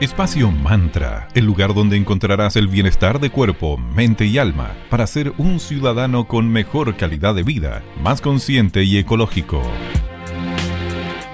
Espacio Mantra, el lugar donde encontrarás el bienestar de cuerpo, mente y alma para ser un ciudadano con mejor calidad de vida, más consciente y ecológico.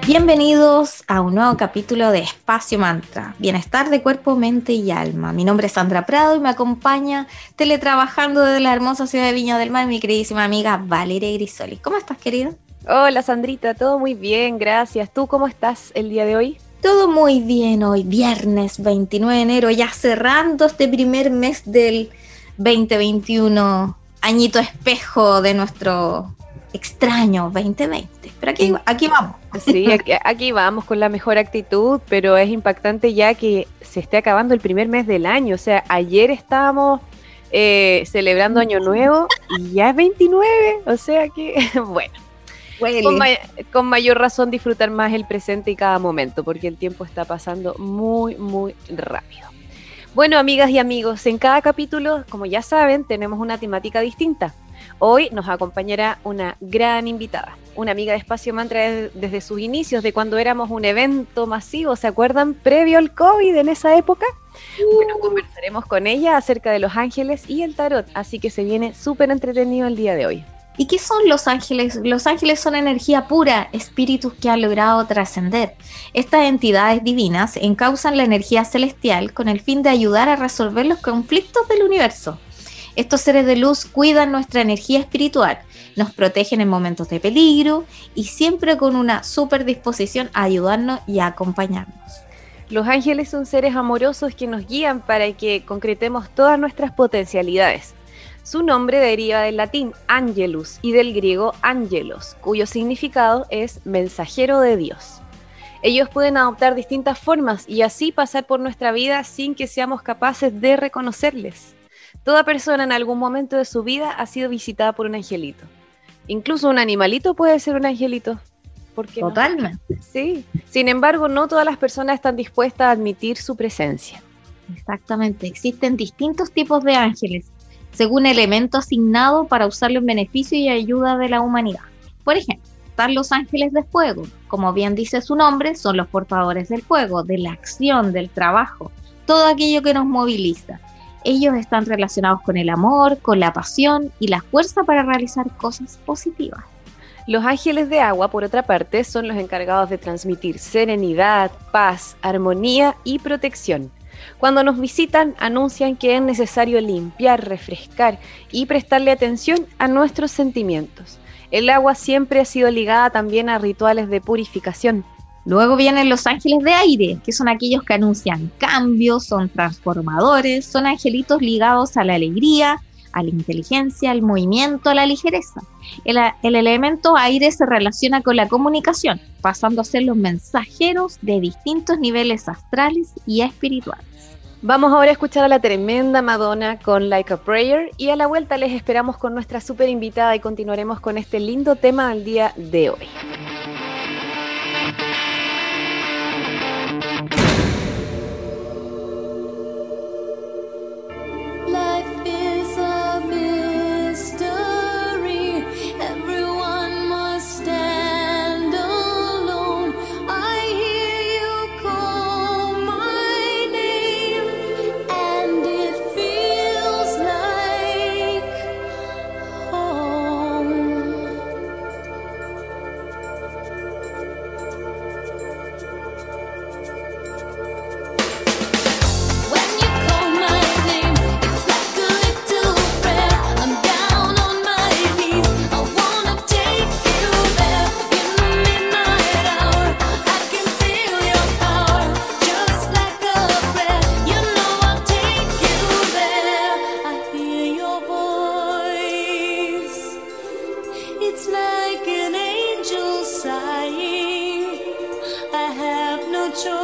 Bienvenidos a un nuevo capítulo de Espacio Mantra, bienestar de cuerpo, mente y alma. Mi nombre es Sandra Prado y me acompaña teletrabajando desde la hermosa ciudad de Viña del Mar mi queridísima amiga Valeria Grisoli. ¿Cómo estás, querida? Hola, Sandrita, todo muy bien, gracias. ¿Tú cómo estás el día de hoy? Todo muy bien hoy, viernes 29 de enero, ya cerrando este primer mes del 2021, añito espejo de nuestro extraño 2020. Pero aquí, aquí vamos. Sí, aquí, vamos con la mejor actitud, pero es impactante ya que se esté acabando el primer mes del año. O sea, ayer estábamos eh, celebrando Año Nuevo y ya es 29. O sea que, bueno. Con, con, mayor razón disfrutar más el presente y cada momento, porque el tiempo está pasando muy, muy rápido. Bueno, amigas y amigos, en cada capítulo, como ya saben, tenemos una temática distinta. Hoy nos acompañará una gran invitada, una amiga de Espacio Mantra desde, sus inicios, de cuando éramos un evento masivo, ¿se acuerdan? Previo al COVID en esa época. Bueno, conversaremos con ella acerca de los ángeles y el tarot, así que se viene súper entretenido el día de hoy. ¿Y qué son los ángeles? Los ángeles son energía pura, espíritus que han logrado trascender. Estas entidades divinas encausan la energía celestial con el fin de ayudar a resolver los conflictos del universo. Estos seres de luz cuidan nuestra energía espiritual, nos protegen en momentos de peligro y siempre con una super disposición a ayudarnos y a acompañarnos. Los ángeles son seres amorosos que nos guían para que concretemos todas nuestras potencialidades. Su nombre deriva del latín angelus y del griego angelos, cuyo significado es mensajero de Dios. Ellos pueden adoptar distintas formas y así pasar por nuestra vida sin que seamos capaces de reconocerles. Toda persona en algún momento de su vida ha sido visitada por un angelito. Incluso un animalito puede ser un angelito. Totalmente. Sí. Sin embargo, no todas las personas están dispuestas a admitir su presencia. Exactamente. Existen distintos tipos de ángeles, según elemento asignado para usarlo en beneficio y ayuda de la humanidad. Por ejemplo, están los ángeles de fuego. Como bien dice su nombre, son los portadores del fuego, de la acción, del trabajo, todo aquello que nos moviliza ellos están relacionados con el amor, con la pasión y la fuerza para realizar cosas positivas. Los ángeles de agua, por otra parte, son los encargados de transmitir serenidad, paz, armonía y protección. Cuando nos visitan, anuncian que es necesario limpiar, refrescar y prestarle atención a nuestros sentimientos. El agua siempre ha sido ligada también a rituales de purificación, Luego vienen los ángeles de aire, que son aquellos que anuncian cambios, son transformadores, son angelitos ligados a la alegría, a la inteligencia, al movimiento, a la ligereza. El, elemento aire se relaciona con la comunicación, pasando a ser los mensajeros de distintos niveles astrales y espirituales. Vamos ahora a escuchar a la tremenda Madonna con Like a Prayer y a la vuelta les esperamos con nuestra super invitada y continuaremos con este lindo tema del día de hoy. mucho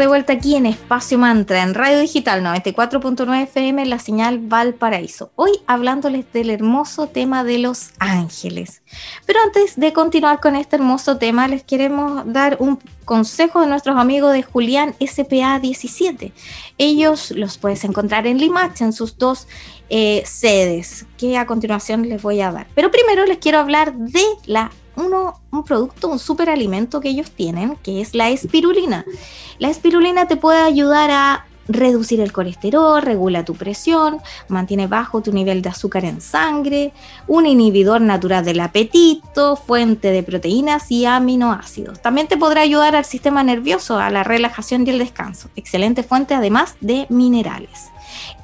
de vuelta aquí en Espacio Mantra, en Radio Digital 94.9 FM, la señal Valparaíso. Hoy hablándoles del hermoso tema de los ángeles. Pero antes de continuar con este hermoso tema, les queremos dar un consejo de nuestros amigos de Julián SPA 17. Ellos los puedes encontrar en Limache, en sus dos eh, sedes, que a continuación les voy a dar. Pero primero les quiero hablar de la uno, un producto, un superalimento que ellos tienen, que es la espirulina. La espirulina te puede ayudar a reducir el colesterol, regula tu presión, mantiene bajo tu nivel de azúcar en sangre, un inhibidor natural del apetito, fuente de proteínas y aminoácidos. También te podrá ayudar al sistema nervioso, a la relajación y el descanso. Excelente fuente además de minerales.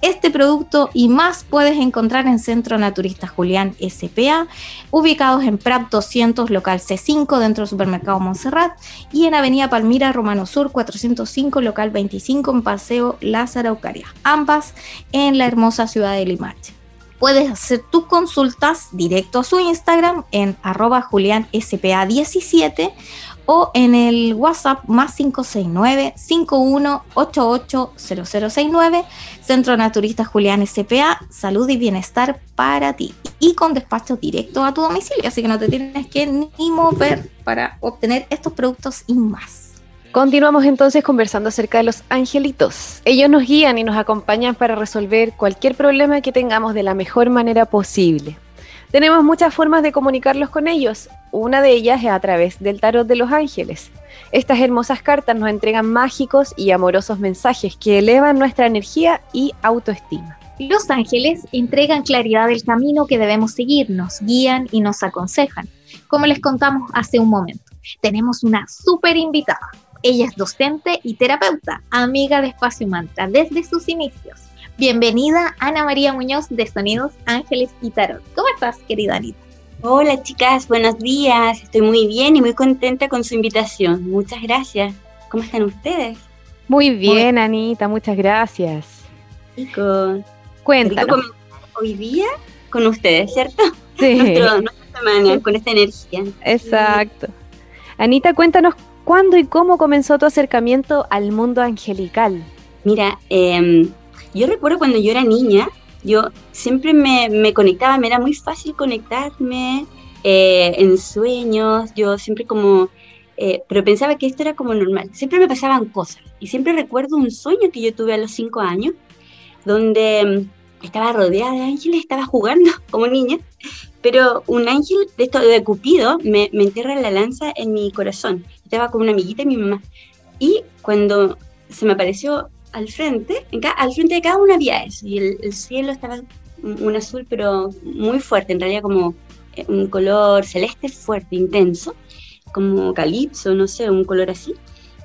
Este producto y más puedes encontrar en Centro Naturista Julián SPA, ubicados en Prat 200, local C5, dentro del supermercado Montserrat, y en Avenida Palmira, Romano Sur 405, local 25, en Paseo Lázaro Eucaria, ambas en la hermosa ciudad de Limache. Puedes hacer tus consultas directo a su Instagram en arroba julianspa17 o en el WhatsApp más 569-5188-0069, Centro Naturista Julián SPA, Salud y Bienestar para ti. Y con despacho directo a tu domicilio, así que no te tienes que ni mover para obtener estos productos y más. Continuamos entonces conversando acerca de los angelitos. Ellos nos guían y nos acompañan para resolver cualquier problema que tengamos de la mejor manera posible. Tenemos muchas formas de comunicarlos con ellos. Una de ellas es a través del tarot de los ángeles. Estas hermosas cartas nos entregan mágicos y amorosos mensajes que elevan nuestra energía y autoestima. Los ángeles entregan claridad del camino que debemos seguir, nos guían y nos aconsejan. Como les contamos hace un momento, tenemos una súper invitada. Ella es docente y terapeuta, amiga de Espacio Mantra desde sus inicios. Bienvenida Ana María Muñoz de Sonidos Ángeles y Tarot. ¿Cómo estás, querida Anita? Hola chicas, buenos días. Estoy muy bien y muy contenta con su invitación. Muchas gracias. ¿Cómo están ustedes? Muy bien, Anita, muchas gracias. Chicos, cuéntanos. Hoy día con ustedes, ¿cierto? Sí. nuestra semana, con esta energía. Exacto. Anita, cuéntanos cuándo y cómo comenzó tu acercamiento al mundo angelical. Mira, eh, yo recuerdo cuando yo era niña, yo siempre me, conectaba, me era muy fácil conectarme eh, en sueños, yo siempre como, eh, pero pensaba que esto era como normal, siempre me pasaban cosas y siempre recuerdo un sueño que yo tuve a los cinco años, donde mm, estaba rodeada de ángeles, estaba jugando como niña, pero un ángel de esto de Cupido me, me enterra la lanza en mi corazón, estaba con una amiguita de mi mamá, y cuando se me apareció al frente, al frente de cada una había eso, y el, cielo estaba un azul, pero muy fuerte, en realidad como eh, un color celeste fuerte, intenso, como calipso, no sé, un color así.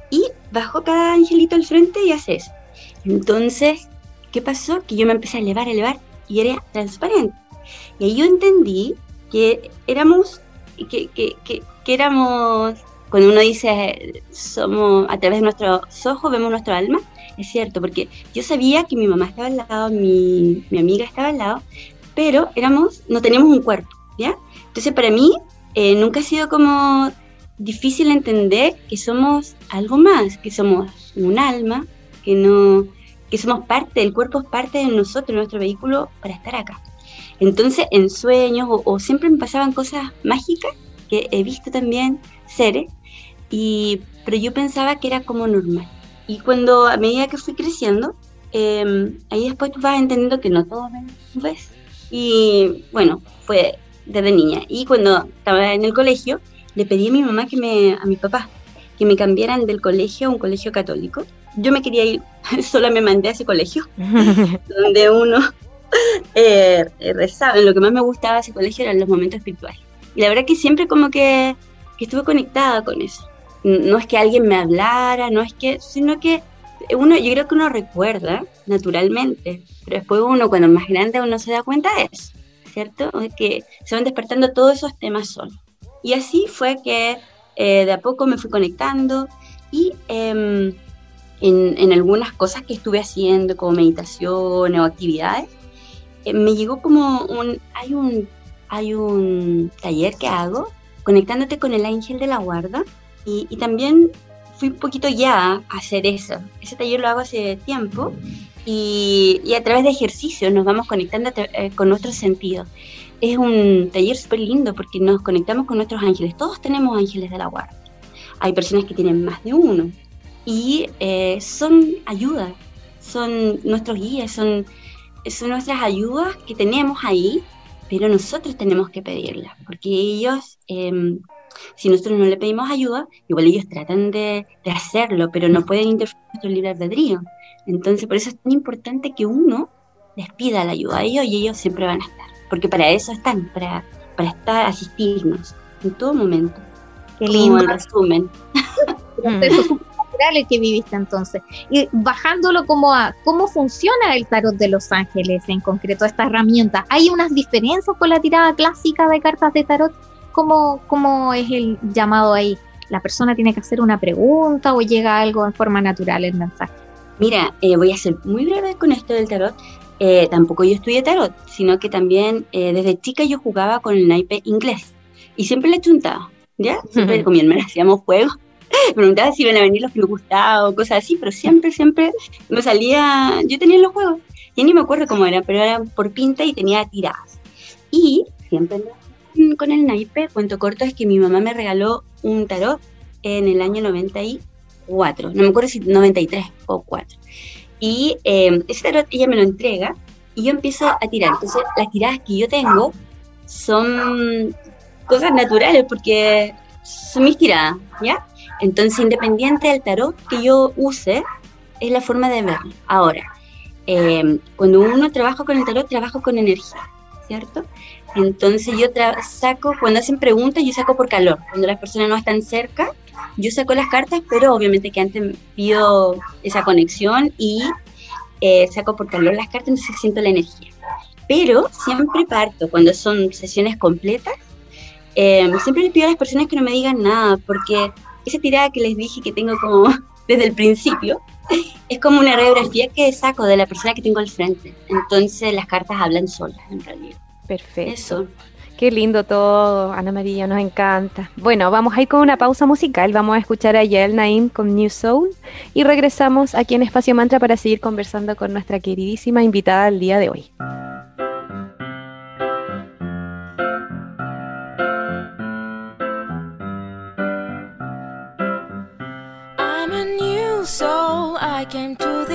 Y bajó cada angelito al frente y hace eso. Entonces, ¿qué pasó? Que yo me empecé a elevar, elevar y era transparente. Y ahí yo entendí que éramos, que, que, que éramos, cuando uno dice, somos, a través de nuestros ojos vemos nuestro alma, es cierto, porque yo sabía que mi mamá estaba al lado, mi, amiga estaba al lado, pero éramos, no teníamos un cuerpo, ¿ya? Entonces para mí eh, nunca ha sido como difícil entender que somos algo más, que somos un alma, que no, que somos parte, el cuerpo es parte de nosotros, nuestro vehículo para estar acá. Entonces en sueños o, o siempre me pasaban cosas mágicas que he visto también seres, y, pero yo pensaba que era como normal. Y cuando a medida que fui creciendo, em, ahí después tú vas entendiendo que no todo ves. Y bueno, fue desde niña. Y cuando estaba en el colegio, le pedí a mi mamá que me, a mi papá, que me cambiaran del colegio a un colegio católico. Yo me quería ir, sola me mandé a ese colegio, donde uno eh, rezaba. Lo que más me gustaba de ese colegio eran los momentos espirituales. Y la verdad que siempre como que, que estuve conectada con eso no es que alguien me hablara, no es que, sino que uno, yo creo que uno recuerda naturalmente, pero después uno cuando es más grande uno se da cuenta de eso, ¿cierto? Que se van despertando todos esos temas solos. Y así fue que eh, de a poco me fui conectando y em, en, algunas cosas que estuve haciendo, como meditación o actividades, eh, me llegó como un, hay un, hay un taller que hago conectándote con el ángel de la guarda, y, también fui un poquito ya a hacer eso. Ese taller lo hago hace tiempo y, y a través de ejercicios nos vamos conectando eh, con nuestros sentidos. Es un taller súper lindo porque nos conectamos con nuestros ángeles. Todos tenemos ángeles de la guardia. Hay personas que tienen más de uno y eh, son ayudas, son nuestros guías, son, son nuestras ayudas que tenemos ahí, pero nosotros tenemos que pedirlas porque ellos... Eh, si nosotros no le pedimos ayuda, igual ellos tratan de, hacerlo, pero no pueden interferir en nuestro libre albedrío. Entonces, por eso es tan importante que uno les pida la ayuda a ellos y ellos siempre van a estar, porque para eso están, para, para estar, asistirnos en todo momento. Qué lindo. Como resumen. Natural el que viviste entonces. Y bajándolo como a cómo funciona el tarot de los ángeles, en concreto esta herramienta, ¿hay unas diferencias con la tirada clásica de cartas de tarot? ¿Cómo, ¿Cómo es el llamado ahí? ¿La persona tiene que hacer una pregunta o llega algo en forma natural el mensaje? Mira, eh, voy a ser muy breve con esto del tarot. Eh, tampoco yo estudié tarot, sino que también eh, desde chica yo jugaba con el naipe inglés y siempre le chuntaba. ¿ya? Siempre con mi hermana hacíamos juegos. Me preguntaba si iban a venir los que nos gustaban o cosas así, pero siempre, siempre me salía, yo tenía los juegos. Ya ni me acuerdo cómo era, pero era por pinta y tenía tiradas. Y siempre con el naipe, cuento corto, es que mi mamá me regaló un tarot en el año 94, no me acuerdo si 93 o 4. Y eh, ese tarot ella me lo entrega y yo empiezo a tirar. Entonces, las tiradas que yo tengo son cosas naturales porque son mis tiradas, ¿ya? Entonces, independiente del tarot que yo use, es la forma de verlo. Ahora, eh, cuando uno trabaja con el tarot, trabajo con energía, ¿cierto? Entonces yo saco, cuando hacen preguntas, yo saco por calor. Cuando las personas no están cerca, yo saco las cartas, pero obviamente que antes pido esa conexión y eh, saco por calor las cartas, entonces siento la energía. Pero siempre parto, cuando son sesiones completas, eh, siempre les pido a las personas que no me digan nada, porque esa tirada que les dije que tengo como desde el principio, es como una radiografía que saco de la persona que tengo al frente. Entonces las cartas hablan solas, en realidad. Perfecto. Eso. Qué lindo todo, Ana María, nos encanta. Bueno, vamos a ir con una pausa musical, vamos a escuchar a Yael Naim con New Soul y regresamos aquí en Espacio Mantra para seguir conversando con nuestra queridísima invitada del día de hoy. soul. I came to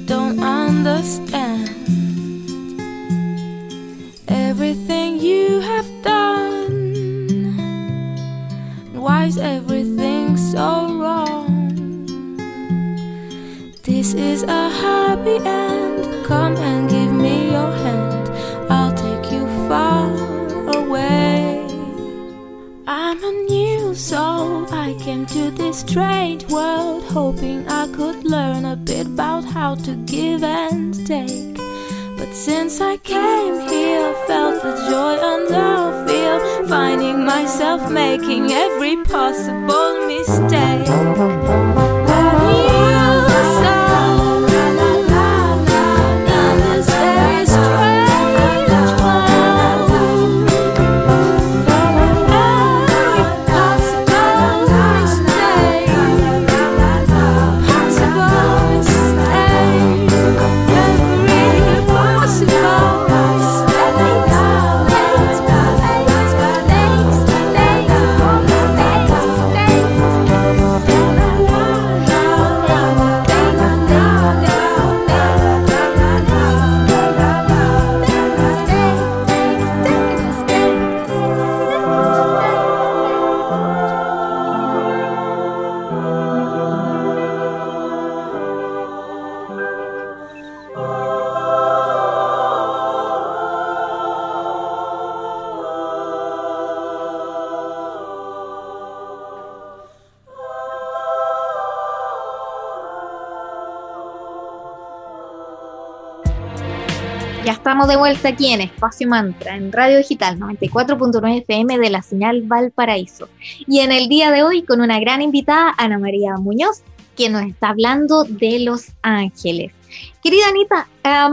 you don't understand everything you have done. Why is everything so wrong? This is a happy end. Come and So. I came to this strange world hoping I could learn a bit about how to give and take. But since I came here, felt the joy and love feel, finding myself making every possible mistake. Estamos de vuelta aquí en Espacio Mantra, en Radio Digital 94.9 FM de la señal Valparaíso. Y en el día de hoy con una gran invitada, Ana María Muñoz, que nos está hablando de los ángeles. Querida Anita,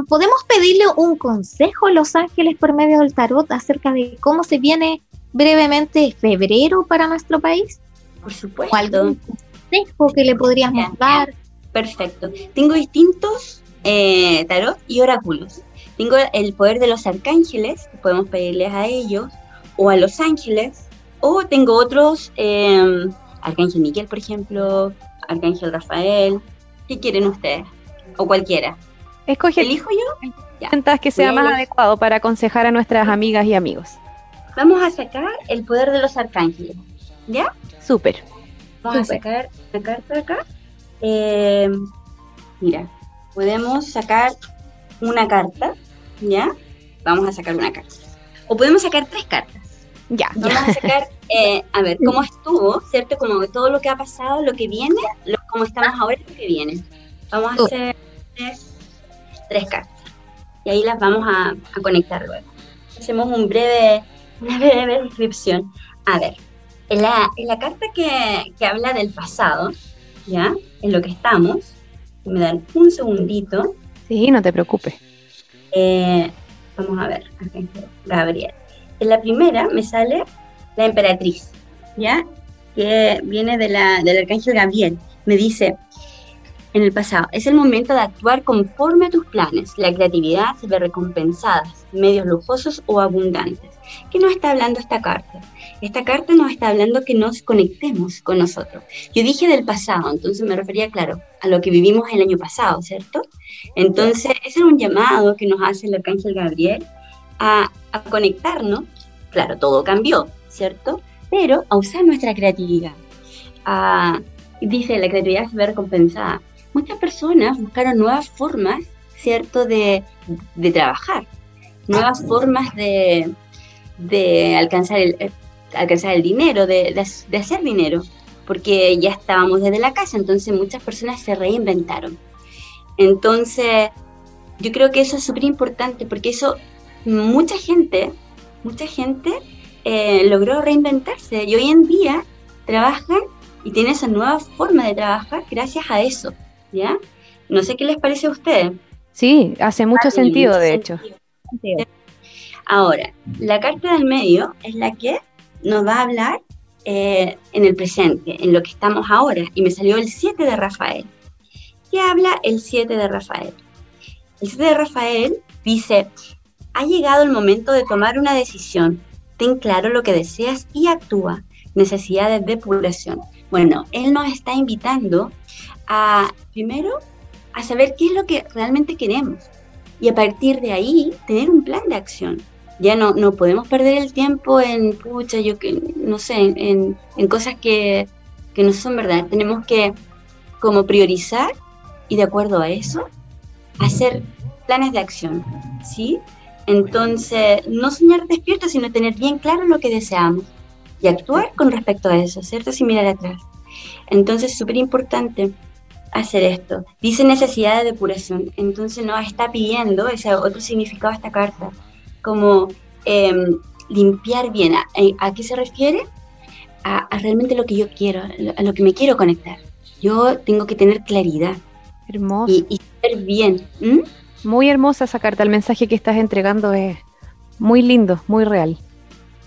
¿podemos pedirle un consejo a los ángeles por medio del tarot acerca de cómo se viene brevemente febrero para nuestro país? Por supuesto. ¿O algún consejo que le podríamos dar? Perfecto. Tengo distintos eh, tarot y oráculos. Tengo el poder de los arcángeles, podemos pedirles a ellos, o a los ángeles, o tengo otros, eh, Arcángel Miguel, por ejemplo, Arcángel Rafael. ¿Qué quieren ustedes? O cualquiera. Escoge el ¿Elijo yo? Ya. sientas que sea Voy más adecuado para aconsejar a nuestras amigas y amigos. Vamos a sacar el poder de los arcángeles. ¿Ya? Súper. Vamos Súper. a sacar una carta acá. Eh, mira, podemos sacar una carta, ¿ya? Vamos a sacar una carta. O podemos sacar tres cartas. Ya, Vamos ya. a sacar, eh, a ver, cómo estuvo, ¿cierto? Como todo lo que ha pasado, lo que viene, lo, cómo estamos ahora y lo que viene. Vamos a Oh. hacer tres, tres cartas. Y ahí las vamos a, a conectar luego. Hacemos un breve, una breve descripción. A ver, en la, en la carta que, que habla del pasado, ¿ya? En lo que estamos, me dan un segundito. Sí, no te preocupes. Eh, vamos a ver, Gabriel. En la primera me sale la emperatriz, ¿ya? Que viene de la, del Arcángel Gabriel. Me dice, en el pasado, es el momento de actuar conforme a tus planes. La creatividad se ve recompensada, medios lujosos o abundantes. ¿Qué nos está hablando esta carta? Esta carta nos está hablando que nos conectemos con nosotros. Yo dije del pasado, entonces me refería, claro, a lo que vivimos el año pasado, ¿cierto? Entonces, ese es un llamado que nos hace el Arcángel Gabriel a, a conectarnos. Claro, todo cambió, ¿cierto? Pero a usar nuestra creatividad. A- dice, la creatividad se ve recompensada. Muchas personas buscaron nuevas formas, ¿cierto?, de, de trabajar, nuevas formas de, de alcanzar, el, eh, alcanzar el dinero, de, de, de hacer dinero, porque ya estábamos desde la casa, entonces muchas personas se reinventaron. Entonces, yo creo que eso es súper importante porque eso, mucha gente, mucha gente eh, logró reinventarse y hoy en día trabajan y tienen esa nueva forma de trabajar gracias a eso, ¿ya? No sé qué les parece a ustedes. Sí, hace mucho Ah, sentido, mucho de hecho. sentido. Ahora, la carta del medio es la que nos va a hablar eh, en el presente, en lo que estamos ahora, y me salió el 7 de Rafael. ¿Qué habla el 7 de Rafael? El 7 de Rafael dice, ha llegado el momento de tomar una decisión, ten claro lo que deseas y actúa, necesidad de depuración. Bueno, él nos está invitando a, primero, a saber qué es lo que realmente queremos y a partir de ahí tener un plan de acción. Ya no, no podemos perder el tiempo en, pucha, yo que, no sé, en, en cosas que, que no son verdad. Tenemos que como priorizar y de acuerdo a eso, hacer planes de acción, ¿sí? Entonces, no soñar despierto, sino tener bien claro lo que deseamos y actuar con respecto a eso, ¿cierto? Sin mirar atrás. Entonces, súper importante hacer esto. Dice necesidad de depuración, entonces nos está pidiendo, ese otro significado esta carta, como eh, limpiar bien. ¿A, ¿A, qué se refiere? A, a, realmente lo que yo quiero, a lo que me quiero conectar. Yo tengo que tener claridad. Hermoso. Y, y ser bien. ¿Mm? Muy hermosa esa carta, el mensaje que estás entregando es muy lindo, muy real.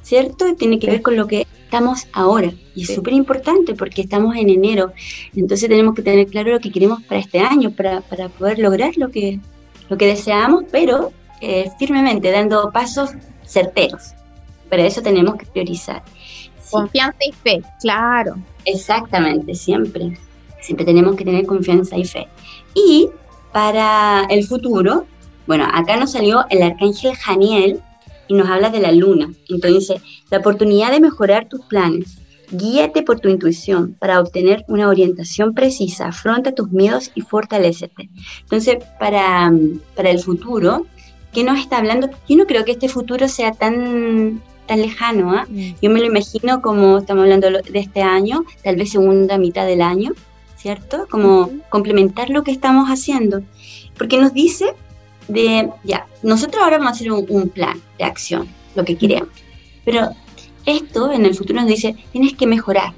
¿Cierto? Tiene que sí. ver con lo que estamos ahora. Y es sí. súper importante porque estamos en enero. Entonces tenemos que tener claro lo que queremos para este año, para, para poder lograr lo que, lo que deseamos, pero eh, firmemente, dando pasos certeros. Para eso tenemos que priorizar. Sí. Confianza y fe, claro. Exactamente, siempre. Siempre tenemos que tener confianza y fe. Y para el futuro, bueno, acá nos salió el arcángel Janiel y nos habla de la luna. Entonces, la oportunidad de mejorar tus planes. Guíate por tu intuición para obtener una orientación precisa. Afronta tus miedos y fortalécete. Entonces, para, para el futuro, ¿qué nos está hablando? Yo no creo que este futuro sea tan, tan lejano. ¿eh? Mm. Yo me lo imagino como estamos hablando de este año, tal vez segunda mitad del año, ¿cierto? Como complementar lo que estamos haciendo. Porque nos dice de, ya, nosotros ahora vamos a hacer un, un plan de acción, lo que queremos. Pero esto en el futuro nos dice, tienes que mejorar,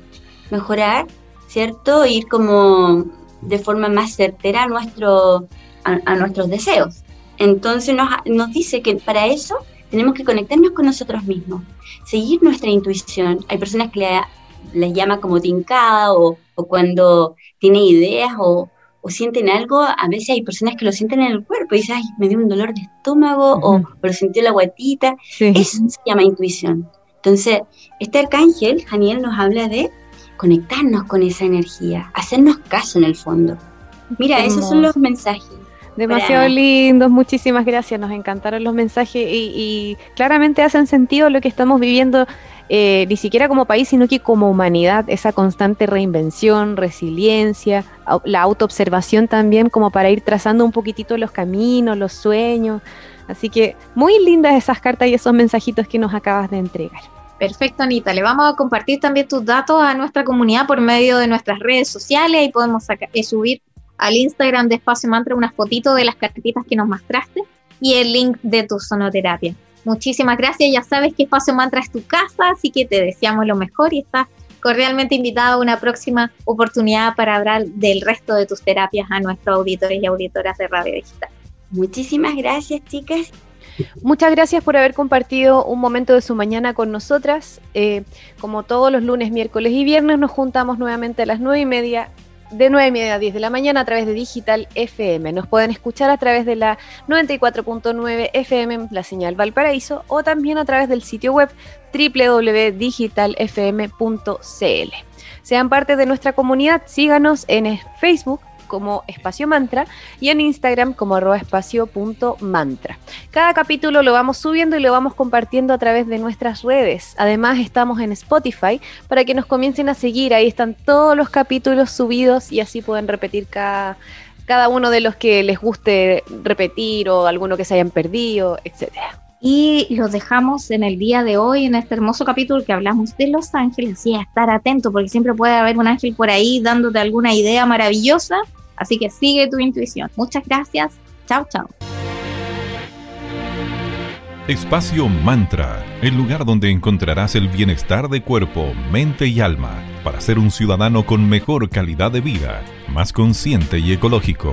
mejorar, ¿cierto? Ir como de forma más certera a, nuestro, a, a nuestros deseos. Entonces nos, nos dice que para eso tenemos que conectarnos con nosotros mismos, seguir nuestra intuición. Hay personas que le, les llama como tincada o, o cuando tienen ideas o, o sienten algo, a veces hay personas que lo sienten en el cuerpo y dicen, ay, me dio un dolor de estómago o, lo en la guatita. Sí. Eso se llama intuición. Entonces, este arcángel, Janiel, nos habla de conectarnos con esa energía, hacernos caso en el fondo. Mira, esos son los mensajes. Demasiado lindos, muchísimas gracias, nos encantaron los mensajes y, y claramente hacen sentido lo que estamos viviendo, eh, ni siquiera como país, sino que como humanidad, esa constante reinvención, resiliencia, la autoobservación también como para ir trazando un poquitito los caminos, los sueños. Así que muy lindas esas cartas y esos mensajitos que nos acabas de entregar. Perfecto, Anita. Le vamos a compartir también tus datos a nuestra comunidad por medio de nuestras redes sociales y podemos eh, subir al Instagram de Espacio Mantra unas fotitos de las cartitas que nos mostraste y el link de tu sonoterapia. Muchísimas gracias. Ya sabes que Espacio Mantra es tu casa, así que te deseamos lo mejor y estás cordialmente invitado a una próxima oportunidad para hablar del resto de tus terapias a nuestros auditores y auditoras de Radio Digital. Muchísimas gracias, chicas. Muchas gracias por haber compartido un momento de su mañana con nosotras. Eh, como todos los lunes, miércoles y viernes, nos juntamos nuevamente a las nueve y media, de nueve y media a 10 de la mañana a través de Digital FM. Nos pueden escuchar a través de la 94.9 FM, la señal Valparaíso, o también a través del sitio web www.digitalfm.cl. Sean parte de nuestra comunidad, síganos en Facebook como Espacio Mantra y en Instagram como arroba. Cada capítulo lo vamos subiendo y lo vamos compartiendo a través de nuestras redes. Además estamos en Spotify para que nos comiencen a seguir. Ahí están todos los capítulos subidos y así pueden repetir cada, cada uno de los que les guste repetir o alguno que se hayan perdido, etcétera. Y los dejamos en el día de hoy, en este hermoso capítulo que hablamos de los ángeles. Así a estar atento, porque siempre puede haber un ángel por ahí dándote alguna idea maravillosa. Así que sigue tu intuición. Muchas gracias. Chao, chao. Espacio Mantra, el lugar donde encontrarás el bienestar de cuerpo, mente y alma para ser un ciudadano con mejor calidad de vida, más consciente y ecológico.